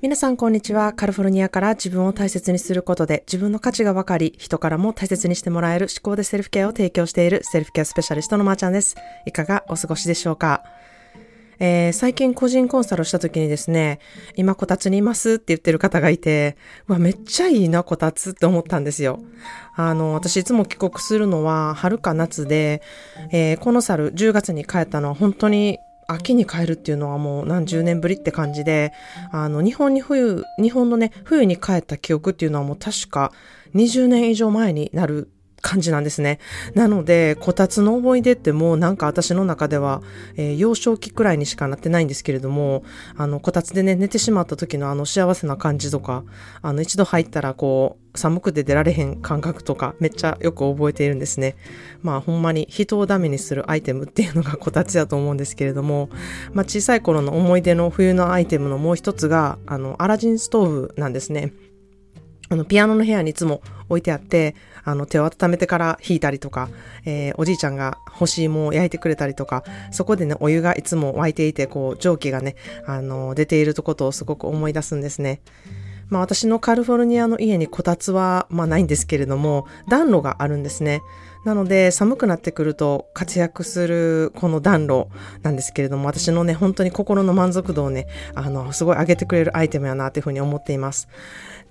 皆さんこんにちは。カリフォルニアから自分を大切にすることで自分の価値が分かり、人からも大切にしてもらえる思考でセルフケアを提供しているセルフケアスペシャリストのまーちゃんです。いかがお過ごしでしょうか？えー、最近個人コンサルをした時にですね、今こたつにいますって言ってる方がいて、わ、めっちゃいいな、こたつって思ったんですよ。あの、私いつも帰国するのは春か夏で、えー、この猿10月に帰ったのは本当に秋に帰るっていうのはもう何十年ぶりって感じで、あの、日本に冬、日本のね、冬に帰った記憶っていうのはもう確か20年以上前になる感じなんですね。なので、こたつの思い出ってもうなんか私の中では、えー、幼少期くらいにしかなってないんですけれども、あの、こたつでね、寝てしまった時のあの幸せな感じとか、あの、一度入ったらこう、寒くて出られへん感覚とか、めっちゃよく覚えているんですね。まあ、ほんまに人をダメにするアイテムっていうのが こたつやと思うんですけれども、まあ、小さい頃の思い出の冬のアイテムのもう一つが、あの、アラジンストーブなんですね。あの、ピアノの部屋にいつも置いてあって、あの、手を温めてから引いたりとか、えー、おじいちゃんが干し芋を焼いてくれたりとか、そこでね、お湯がいつも沸いていて、こう、蒸気がね、あの、出ているとことをすごく思い出すんですね。まあ私のカリフォルニアの家にこたつは、まあないんですけれども、暖炉があるんですね。なので寒くなってくると活躍するこの暖炉なんですけれども、私のね、本当に心の満足度をね、あの、すごい上げてくれるアイテムやなというふうに思っています。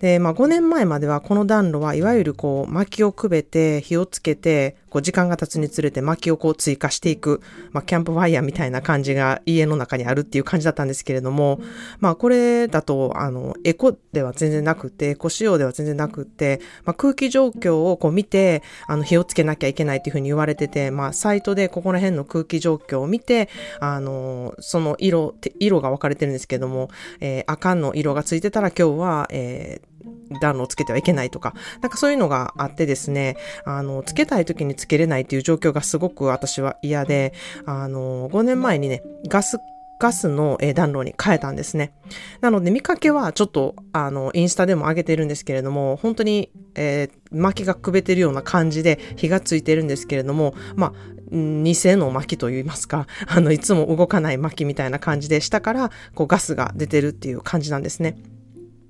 で、まあ5年前まではこの暖炉はいわゆるこう薪をくべて火をつけてこう時間が経つにつれて薪をこう追加していく、まあキャンプファイヤーみたいな感じが家の中にあるっていう感じだったんですけれども、まあこれだとあのエコでは全然なくて、エコ仕様では全然なくて、まあ空気状況をこう見てあの火をつけなきゃいけないっていうふうに言われてて、まあサイトでここら辺の空気状況を見て、あの、その色、色が分かれてるんですけども、えー、赤の色がついてたら今日は、えー暖炉をつけてはいけないとか、なんかそういうのがあってですね、あの、つけたい時につけれないっていう状況がすごく私は嫌で、あの、5年前にね、ガスガスの暖炉に変えたんですね。なので見かけはちょっとあのインスタでも上げてるんですけれども、本当に、えー、薪がくべてるような感じで火がついてるんですけれども、まあ、偽の薪と言いますか、あの、いつも動かない薪みたいな感じで下からこうガスが出てるっていう感じなんですね。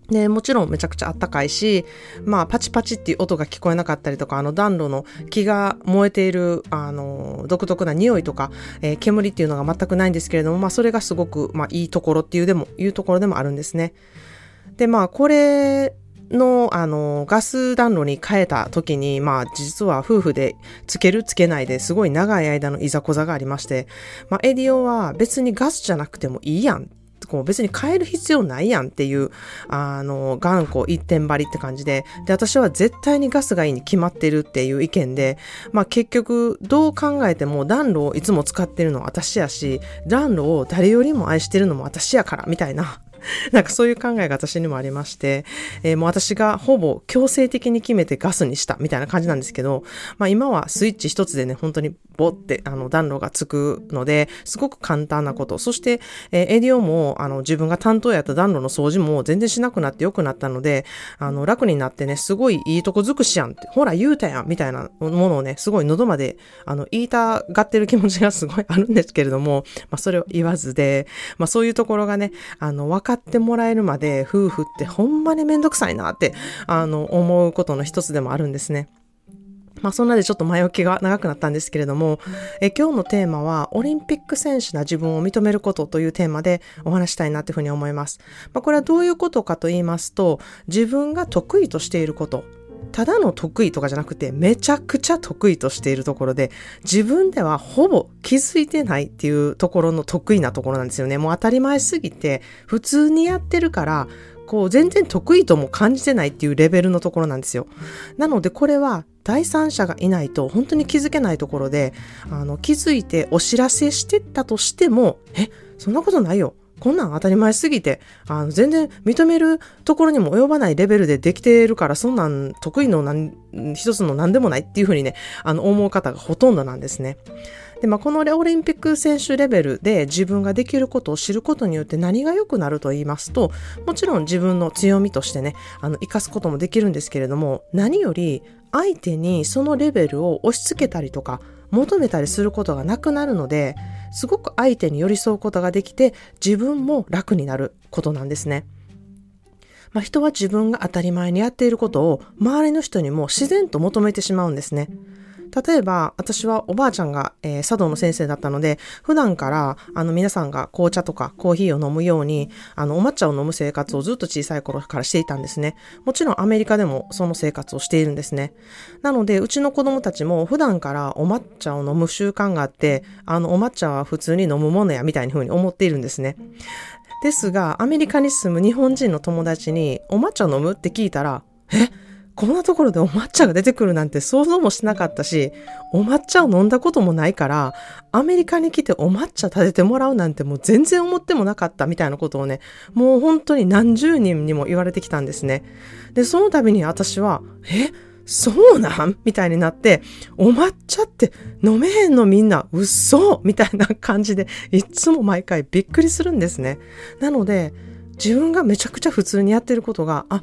で、もちろんめちゃくちゃあったかいし、まあ、パチパチっていう音が聞こえなかったりとか、あの暖炉の木が燃えている、あの、独特な匂いとか、えー、煙っていうのが全くないんですけれども、まあ、それがすごく、まあ、いいところっていうでも、いうところでもあるんですね。で、まあ、これ、の、あの、ガス暖炉に変えた時に、まあ、実は夫婦でつけるつけないですごい長い間のいざこざがありまして、まあ、エディオは別にガスじゃなくてもいいやんこう別に変える必要ないやんっていう、あの、頑固一点張りって感じで、で、私は絶対にガスがいいに決まってるっていう意見で、まあ結局、どう考えても暖炉をいつも使ってるのは私やし、暖炉を誰よりも愛してるのも私やから、みたいな。なんかそういう考えが私にもありまして、えー、もう私がほぼ強制的に決めてガスにしたみたいな感じなんですけど、まあ今はスイッチ一つでね、本当にボってあの暖炉がつくので、すごく簡単なこと。そして、えー、エディオもあの自分が担当やった暖炉の掃除も全然しなくなって良くなったので、あの楽になってね、すごいいいとこ尽くしやんって、ほら言うたやんみたいなものをね、すごい喉まであの言いたがってる気持ちがすごいあるんですけれども、まあそれを言わずで、まあそういうところがね、あの分かっってもらえるまで夫婦ってほんまにめんどくさいなって、あの思うことの一つでもあるんですね。まあそんなでちょっと前置きが長くなったんですけれども、え今日のテーマはオリンピック選手な自分を認めることというテーマでお話したいなというふうに思います。まあこれはどういうことかと言いますと、自分が得意としていること、ただの得意とかじゃなくて、めちゃくちゃ得意としているところで、自分ではほぼ気づいてないっていうところの得意なところなんですよね。もう当たり前すぎて、普通にやってるから、こう全然得意とも感じてないっていうレベルのところなんですよ。なのでこれは第三者がいないと本当に気づけないところで、あの気づいてお知らせしてったとしても、え、そんなことないよ。こんなん当たり前すぎて、あの、全然認めるところにも及ばないレベルでできてるから、そんなん得意のなん一つの何でもないっていうふうにね、あの、思う方がほとんどなんですね。で、まあ、このオリンピック選手レベルで自分ができることを知ることによって何が良くなると言いますと、もちろん自分の強みとしてね、あの、活かすこともできるんですけれども、何より相手にそのレベルを押し付けたりとか、求めたりすることがなくなるので、すごく相手に寄り添うことができて、自分も楽になることなんですね。まあ、人は自分が当たり前にやっていることを周りの人にも自然と求めてしまうんですね。例えば、私はおばあちゃんが、えー、茶道の先生だったので、普段から、あの、皆さんが紅茶とかコーヒーを飲むように、あの、お抹茶を飲む生活をずっと小さい頃からしていたんですね。もちろんアメリカでもその生活をしているんですね。なので、うちの子供たちも普段からお抹茶を飲む習慣があって、あの、お抹茶は普通に飲むものやみたいな風に思っているんですね。ですが、アメリカに住む日本人の友達に、お抹茶飲むって聞いたら、え？こんなところでお抹茶が出てくるなんて想像もしなかったし、お抹茶を飲んだこともないから、アメリカに来てお抹茶立ててもらうなんてもう全然思ってもなかったみたいなことをね、もう本当に何十人にも言われてきたんですね。で、その度に私は、え？そうなん？みたいになって、お抹茶って飲めへんのみんな、嘘みたいな感じで、いつも毎回びっくりするんですね。なので、自分がめちゃくちゃ普通にやってることが、あ、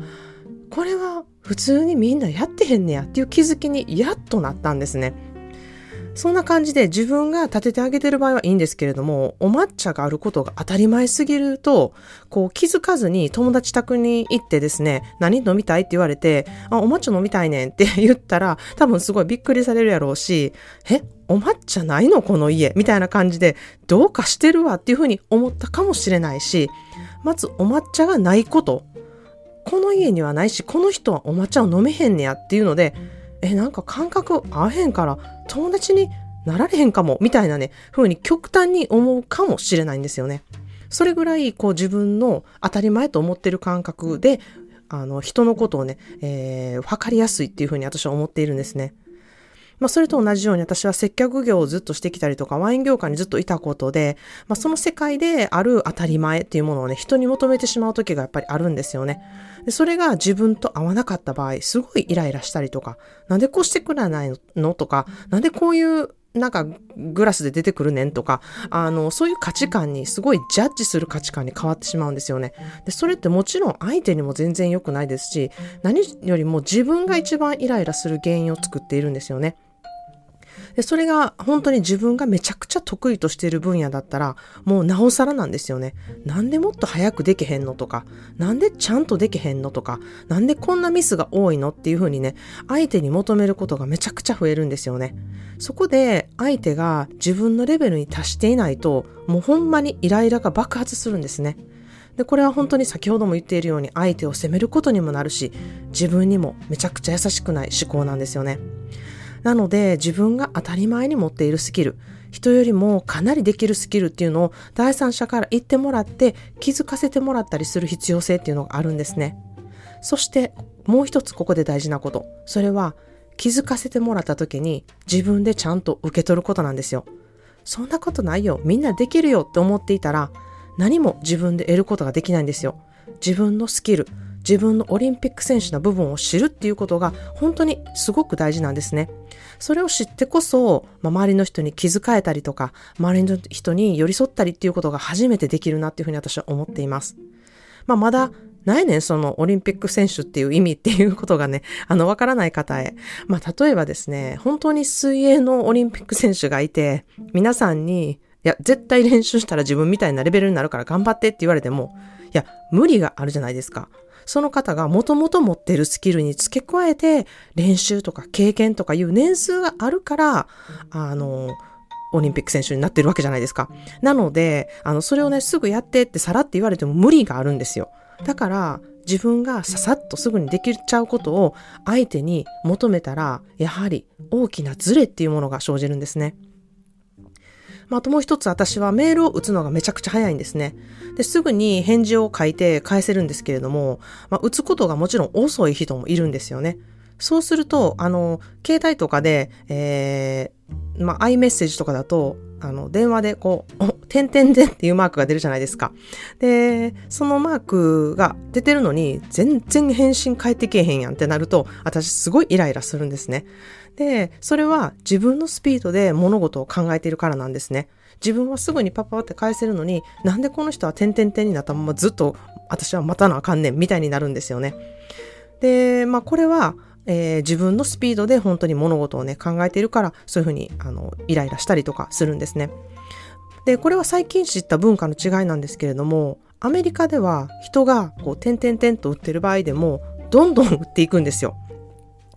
これは普通にみんなやってへんねやっていう気づきにやっとなったんですね。そんな感じで自分が立ててあげてる場合はいいんですけれども、お抹茶があることが当たり前すぎると、こう気づかずに友達宅に行ってですね、何飲みたい？って言われて、あ、お抹茶飲みたいねんって言ったら、多分すごいびっくりされるやろうし、え、お抹茶ないの？この家みたいな感じで、どうかしてるわっていうふうに思ったかもしれないし、まずお抹茶がないこと、この家にはないし、この人はお抹茶を飲めへんねやっていうので、え、なんか感覚合わへんから友達になられへんかも、みたいなね、風に極端に思うかもしれないんですよね。それぐらい、こう自分の当たり前と思ってる感覚で、あの、人のことをね、えー、分かりやすいっていうふうに私は思っているんですね。まあ、それと同じように私は接客業をずっとしてきたりとか、ワイン業界にずっといたことで、まあ、その世界である当たり前っていうものをね、人に求めてしまう時がやっぱりあるんですよね。でそれが自分と合わなかった場合、すごいイライラしたりとか、なんでこうしてくれないのとか、なんでこういうなんかグラスで出てくるねんとか、あの、そういう価値観にすごいジャッジする価値観に変わってしまうんですよね。で、それってもちろん相手にも全然良くないですし、何よりも自分が一番イライラする原因を作っているんですよね。で、それが本当に自分がめちゃくちゃ得意としている分野だったら、もうなおさらなんですよね。なんでもっと早くできへんのとか、なんでちゃんとできへんのとか、なんでこんなミスが多いのっていうふうにね、相手に求めることがめちゃくちゃ増えるんですよね。そこで相手が自分のレベルに達していないと、もうほんまにイライラが爆発するんですね。で、これは本当に先ほども言っているように相手を責めることにもなるし、自分にもめちゃくちゃ優しくない思考なんですよね。なので自分が当たり前に持っているスキル、人よりもかなりできるスキルっていうのを第三者から言ってもらって気づかせてもらったりする必要性っていうのがあるんですね。そしてもう一つここで大事なこと。それは気づかせてもらった時に自分でちゃんと受け取ることなんですよ。そんなことないよ。みんなできるよって思っていたら何も自分で得ることができないんですよ。自分のスキル、自分のオリンピック選手の部分を知るっていうことが本当にすごく大事なんですね。それを知ってこそ、まあ、周りの人に気遣えたりとか、周りの人に寄り添ったりっていうことが初めてできるなっていうふうに私は思っています。まあ、まだないねん、そのオリンピック選手っていう意味っていうことがね、あの、わからない方へ。まあ、例えばですね、本当に水泳のオリンピック選手がいて、皆さんに、いや、絶対練習したら自分みたいなレベルになるから頑張ってって言われても、や、無理があるじゃないですか。その方がもともと持ってるスキルに付け加えて、練習とか経験とかいう年数があるから、あの、オリンピック選手になってるわけじゃないですか。なので、あの、それをね、すぐやってってさらって言われても無理があるんですよ。だから、自分がささっとすぐにできちゃうことを相手に求めたら、やはり大きなズレっていうものが生じるんですね。まあ、あともう一つ私はメールを打つのがめちゃくちゃ早いんですね。で、すぐに返事を書いて返せるんですけれども、まあ、打つことがもちろん遅い人もいるんですよね。そうすると、あの、携帯とかで、えー、まあ、iMessage とかだと、あの、電話でこう、点々でっていうマークが出るじゃないですか。で、そのマークが出てるのに、全然返信返ってけえへんやんってなると、私すごいイライラするんですね。で、それは自分のスピードで物事を考えているからなんですね。自分はすぐにパパって返せるのに、なんでこの人は点々点になったままずっと私は待たなあかんねんみたいになるんですよね。で、まあこれは、えー、自分のスピードで本当に物事をね考えているからそういうふうにあのイライラしたりとかするんですね。で、これは最近知った文化の違いなんですけれども、アメリカでは人がこう、点々点と売ってる場合でも、どんどん売っていくんですよ。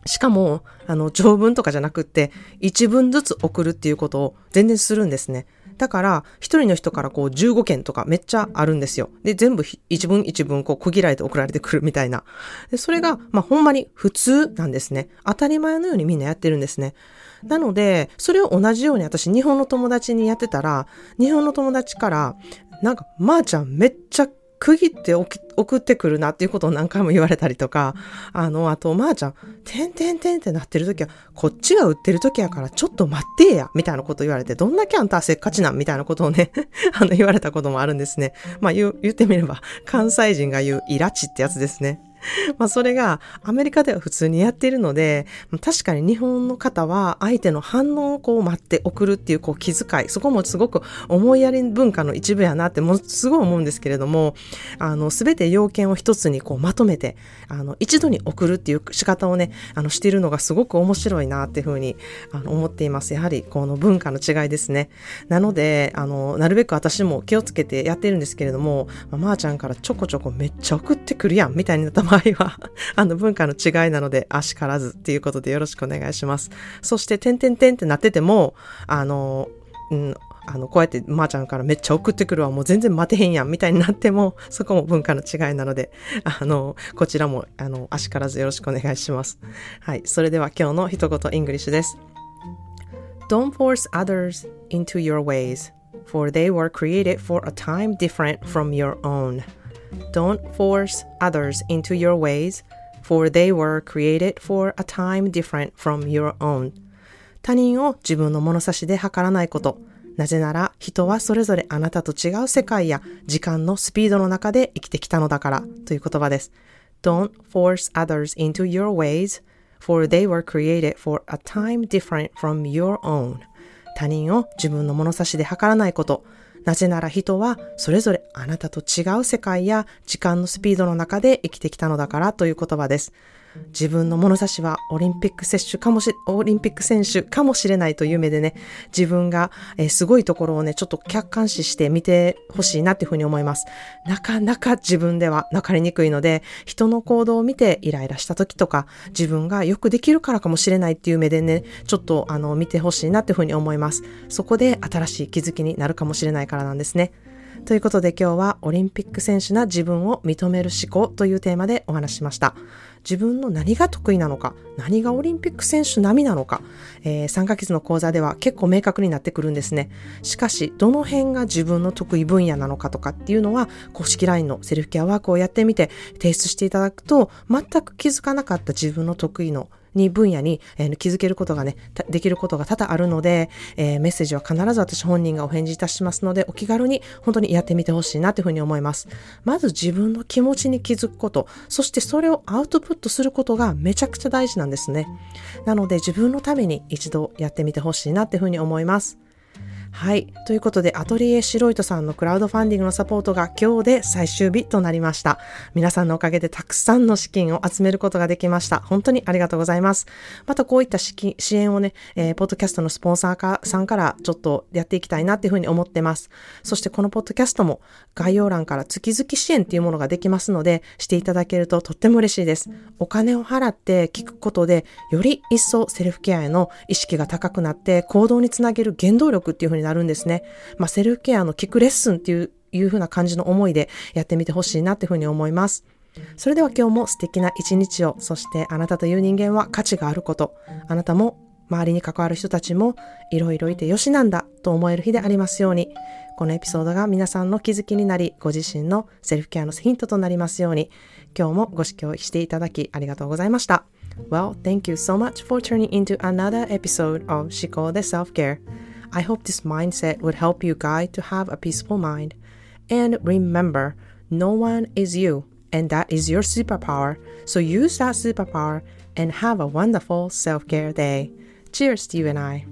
しかも、あの、条文とかじゃなくって、一文ずつ送るっていうことを全然するんですね。だから、一人の人からこう15件とかめっちゃあるんですよ。で、全部一文一文こう区切られて送られてくるみたいな。で、それが、まあ、ほんまに普通なんですね。当たり前のようにみんなやってるんですね。なので、それを同じように私、日本の友達にやってたら、日本の友達から、なんか、まー、あ、ちゃんめっちゃ区切って送ってくるなっていうことを何回も言われたりとか、あの、あと、まー、あ、ちゃん、てんてんてんってなってる時は、こっちが売ってる時やから、ちょっと待ってや、みたいなこと言われて、どんだけあんたせっかちなんみたいなことをね、あの、言われたこともあるんですね。まあ、言言ってみれば、関西人が言うイラチってやつですね。まあそれがアメリカでは普通にやっているので、確かに日本の方は相手の反応をこう待って送るっていうこう気遣い、そこもすごく思いやり文化の一部やなってもうすごい思うんですけれども、あの、すべて要件を一つにこうまとめて、あの、一度に送るっていう仕方をね、あの、しているのがすごく面白いなっていうふうにあの思っています。やはりこの文化の違いですね。なので、あの、なるべく私も気をつけてやってるんですけれども、まあ、まー、ちゃんからちょこちょこめっちゃ送ってくるやんみたいになった場合は、あの文化の違いなので、あしからずっていうことでよろしくお願いします。そして、てんてんてんってなってても、あの、うん、あの、こうやって、まー、ちゃんからめっちゃ送ってくるわ、もう全然待てへんやん、みたいになっても、そこも文化の違いなので、あの、こちらも、あの、あしからずよろしくお願いします。はい。それでは今日の一言イングリッシュです。Don't force others into your ways, for they were created for a time different from your own. Don't force others into your ways, for they were created for a time different from your own. 他人を自分の物差しで測らないこと。なぜなら人はそれぞれあなたと違う世界や時間のスピードの中で生きてきたのだからという言葉です。Don't force others into your ways, for they were created for a time different from your own. 他人を自分の物差しで測らないこと。なぜなら人はそれぞれあなたと違う世界や時間のスピードの中で生きてきたのだからという言葉です。自分の物差しはオリンピック選手かもし、オリンピック選手かもしれないという目でね、自分が、え、すごいところをね、ちょっと客観視して見てほしいなっていうふうに思います。なかなか自分では分かりにくいので、人の行動を見てイライラした時とか、自分がよくできるからかもしれないっていう目でね、ちょっとあの、見てほしいなっていうふうに思います。そこで新しい気づきになるかもしれないからなんですね。ということで今日はオリンピック選手な自分を認める思考というテーマでお話しました。自分の何が得意なのか、何がオリンピック選手並みなのか、えー、3ヶ月の講座では結構明確になってくるんですね。しかし、どの辺が自分の得意分野なのかとかっていうのは、公式 LINE のセルフケアワークをやってみて提出していただくと、全く気づかなかった自分の得意のに分野に、えー、気づけることがね、できることが多々あるので、えー、メッセージは必ず私本人がお返事いたしますので、お気軽に本当にやってみてほしいなというふうに思います。まず自分の気持ちに気づくこと、そしてそれをアウトプットすることがめちゃくちゃ大事なんですね。なので自分のために一度やってみてほしいなっていうふうに思います。はい。ということで、アトリエシロイトさんのクラウドファンディングのサポートが今日で最終日となりました。皆さんのおかげでたくさんの資金を集めることができました。本当にありがとうございます。またこういった資金支援をね、えー、ポッドキャストのスポンサーかさんからちょっとやっていきたいなっていうふうに思ってます。そしてこのポッドキャストも概要欄から月々支援っていうものができますので、していただけるととっても嬉しいです。お金を払って聞くことで、より一層セルフケアへの意識が高くなって行動につなげる原動力っていうふうになるんですね。まあ、セルフケアの聞くレッスンっていういう風な感じの思いでやってみてほしいなっていうふうに思います。それでは今日も素敵な一日を、そしてあなたという人間は価値があること、あなたも周りに関わる人たちもいろいろいてよしなんだと思える日でありますように、このエピソードが皆さんの気づきになり、ご自身のセルフケアのヒントとなりますように、今日もご視聴していただきありがとうございました。Well, thank you so much for turning into another episode of 思考で Self-Care. I hope this mindset would help you guide to have a peaceful mind. And remember, no one is you, and that is your superpower. So use that superpower and have a wonderful self care day. Cheers to you and I.